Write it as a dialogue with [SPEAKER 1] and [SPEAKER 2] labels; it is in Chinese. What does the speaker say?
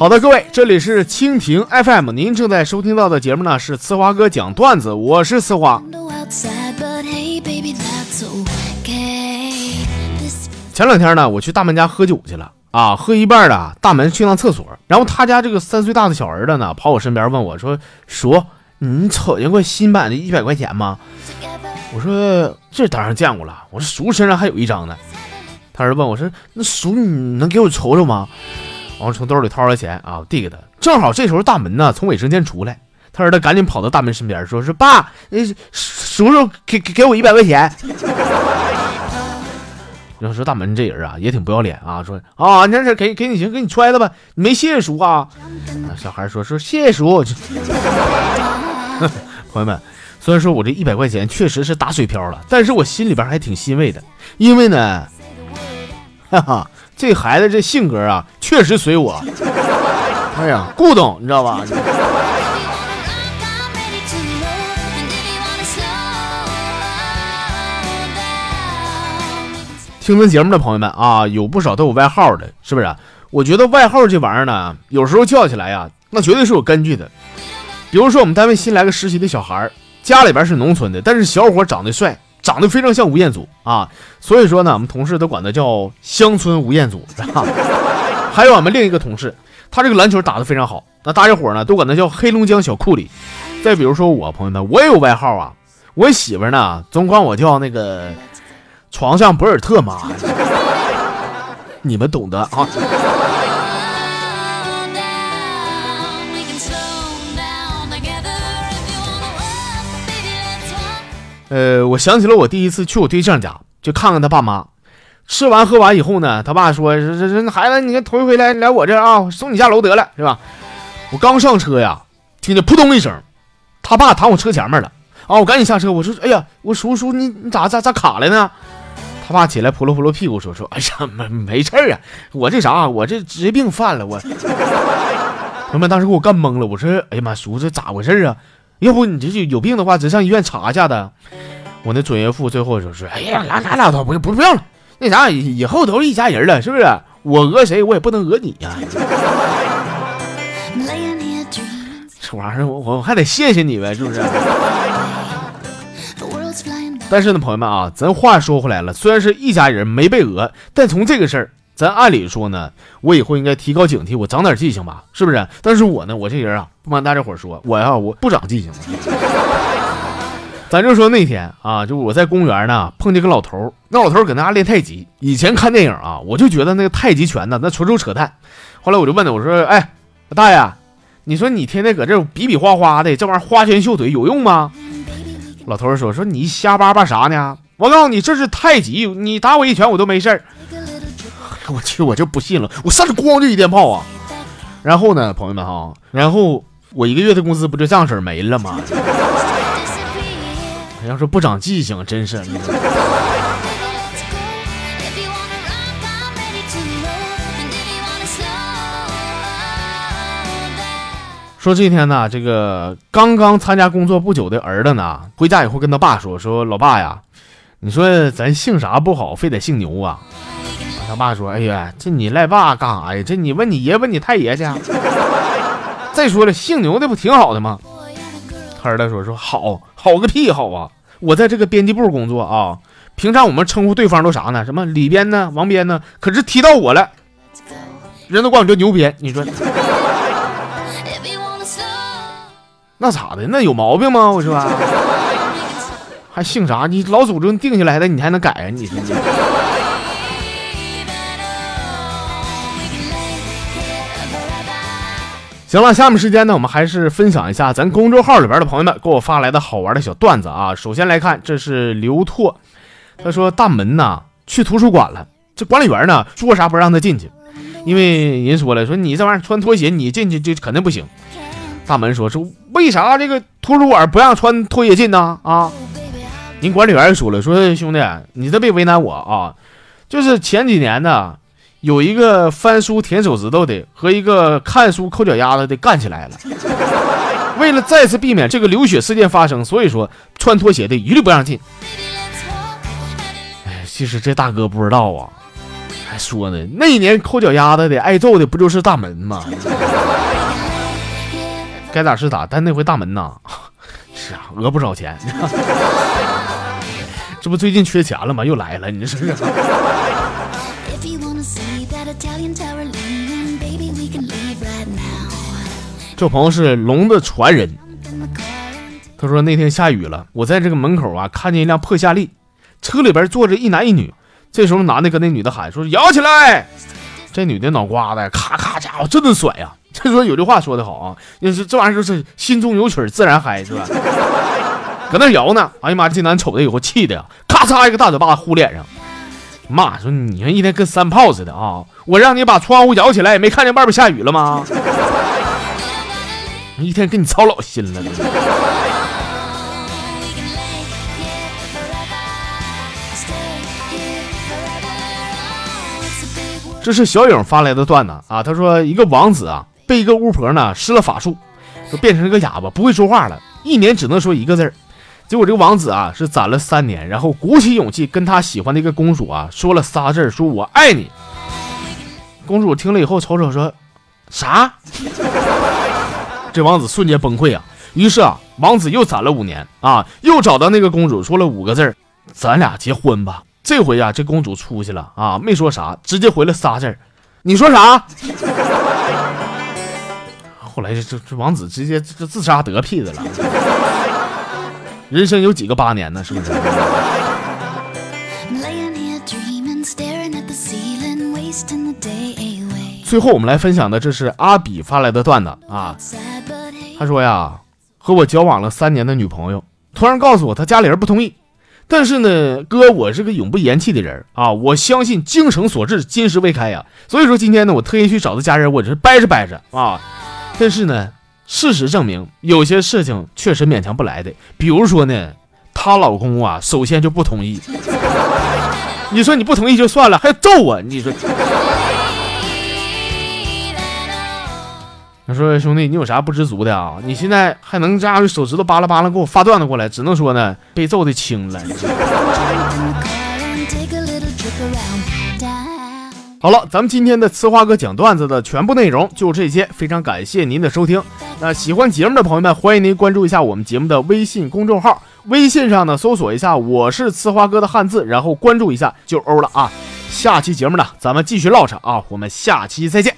[SPEAKER 1] 好的，各位，这里是蜻蜓 FM，您正在收听到的节目呢是呲花哥讲段子，我是呲花。前两天呢，我去大门家喝酒去了啊，喝一半的大门去趟厕所，然后他家这个三岁大的小儿子呢，跑我身边问我说：“叔，你瞅见过新版的一百块钱吗？”我说：“这当然见过了。”我说：“叔身上还有一张呢。”他儿子问我说：“那叔，你能给我瞅瞅吗？”然后从兜里掏出来钱啊，递给他。正好这时候大门呢从卫生间出来，他儿子赶紧跑到大门身边说：“是爸，叔叔给给给我一百块钱。”要说大门这人啊，也挺不要脸啊，说啊，那是给给你行，给你揣了吧，你没谢谢叔啊？小孩说说谢谢叔。朋友们，虽然说我这一百块钱确实是打水漂了，但是我心里边还挺欣慰的，因为呢，哈哈，这孩子这性格啊，确实随我。哎呀，顾董，你知道吧？听咱节目的朋友们啊，有不少都有外号的，是不是？我觉得外号这玩意儿呢，有时候叫起来呀，那绝对是有根据的。比如说我们单位新来个实习的小孩家里边是农村的，但是小伙长得帅，长得非常像吴彦祖啊，所以说呢，我们同事都管他叫乡村吴彦祖。是吧还有我们另一个同事，他这个篮球打得非常好，那大家伙呢都管他叫黑龙江小库里。再比如说我朋友们，我也有外号啊，我媳妇呢总管我叫那个。床上博尔特妈，你们懂得啊。呃，我想起了我第一次去我对象家，就看看他爸妈。吃完喝完以后呢，他爸说：“这这这孩子，你头一回来来我这啊，送你下楼得了，是吧？”我刚上车呀，听见扑通一声，他爸躺我车前面了啊！我赶紧下车，我说：“哎呀，我叔叔，你你咋咋咋卡了呢？”他爸起来扑噜扑噜屁股说说，哎呀没没事啊，我这啥，我这职业病犯了，我朋友们当时给我干懵了，我说哎呀妈，叔这咋回事啊？要不你这就有病的话，咱上医院查一下的。我那准岳父最后就说，哎呀，拉拉拉倒，不不不要了，那啥以后都是一家人了，是不是？我讹谁，我也不能讹你呀。这玩意儿我我还得谢谢你呗，是不是？但是呢，朋友们啊，咱话说回来了，虽然是一家人没被讹，但从这个事儿，咱按理说呢，我以后应该提高警惕，我长点记性吧，是不是？但是我呢，我这人啊，不瞒大家伙说，我呀，我不长记性。咱就说那天啊，就我在公园呢碰见个老头，那老头搁那练太极。以前看电影啊，我就觉得那个太极拳呢，那纯属扯淡。后来我就问他，我说，哎，大爷，你说你天天搁这比比划划的，这玩意儿花拳绣腿有用吗？老头说：“说你瞎叭叭啥呢？我告诉你，这是太极，你打我一拳我都没事儿。我去，我就不信了，我上去咣就一电炮啊！然后呢，朋友们哈，然后我一个月的工资不就这样式没了吗？要是不长记性，真是。”说这天呢，这个刚刚参加工作不久的儿子呢，回家以后跟他爸说：“说老爸呀，你说咱姓啥不好，非得姓牛啊？”他爸说：“哎呀，这你赖爸干啥呀？这你问你爷，问你太爷去。再说了，姓牛的不挺好的吗？”他儿子说：“说好好个屁好啊！我在这个编辑部工作啊，平常我们称呼对方都啥呢？什么里边呢，王编呢？可是提到我了，人都管我叫牛编。你说？”那咋的？那有毛病吗？我说，还姓啥？你老祖宗定下来的，你还能改啊？你说行了，下面时间呢，我们还是分享一下咱公众号里边的朋友们给我发来的好玩的小段子啊。首先来看，这是刘拓，他说大门呐去图书馆了，这管理员呢说啥不让他进去，因为人说了，说你这玩意儿穿拖鞋你进去就肯定不行。大门说：“说为啥这个图书馆不让穿拖鞋进呢？啊，您管理员说了，说兄弟，你这别为难我啊。就是前几年呢，有一个翻书舔手指头的和一个看书抠脚丫子的干起来了。为了再次避免这个流血事件发生，所以说穿拖鞋的一律不让进。哎，其实这大哥不知道啊，还说呢，那一年抠脚丫子的、挨揍的不就是大门吗？该咋是咋，但那回大门呐，是啊，讹不少钱。这不最近缺钱了吗？又来了，你说是？这朋友是龙的传人，他说那天下雨了，我在这个门口啊看见一辆破夏利，车里边坐着一男一女。这时候男的跟那女的喊说：“摇起来！”这女的脑瓜子咔咔家伙这顿甩呀！这说有句话说得好啊，就是这玩意儿就是心中有曲自然嗨，是吧？搁那摇呢，哎呀妈！这男瞅着以后气的呀，咔嚓一个大嘴巴呼脸上，妈说你们一天跟三炮似的啊！我让你把窗户摇起来，也没看见外边下雨了吗？一天跟你操老心了。这是小影发来的段子啊，他说一个王子啊被一个巫婆呢施了法术，就变成了个哑巴，不会说话了，一年只能说一个字儿。结果这个王子啊是攒了三年，然后鼓起勇气跟他喜欢的一个公主啊说了仨字儿，说我爱你。公主听了以后瞅瞅说啥？这王子瞬间崩溃啊！于是啊，王子又攒了五年啊，又找到那个公主，说了五个字儿：“咱俩结婚吧。”这回呀，这公主出去了啊，没说啥，直接回了仨字儿：“你说啥？”后来这这这王子直接这自杀得屁的了。人生有几个八年呢？是不是？最后我们来分享的，这是阿比发来的段子啊。他说呀，和我交往了三年的女朋友突然告诉我，她家里人不同意。但是呢，哥，我是个永不言弃的人啊，我相信精诚所至，金石为开呀。所以说今天呢，我特意去找他家人，我这掰扯掰扯啊。但是呢，事实证明，有些事情确实勉强不来的。比如说呢，她老公啊，首先就不同意。你说你不同意就算了，还揍我，你说。他说：“兄弟，你有啥不知足的啊？你现在还能这样手指头扒拉扒拉给我发段子过来？只能说呢，被揍的轻了。”好了，咱们今天的呲花哥讲段子的全部内容就这些，非常感谢您的收听。那喜欢节目的朋友们，欢迎您关注一下我们节目的微信公众号，微信上呢搜索一下“我是呲花哥”的汉字，然后关注一下就欧了啊。下期节目呢，咱们继续唠扯啊，我们下期再见。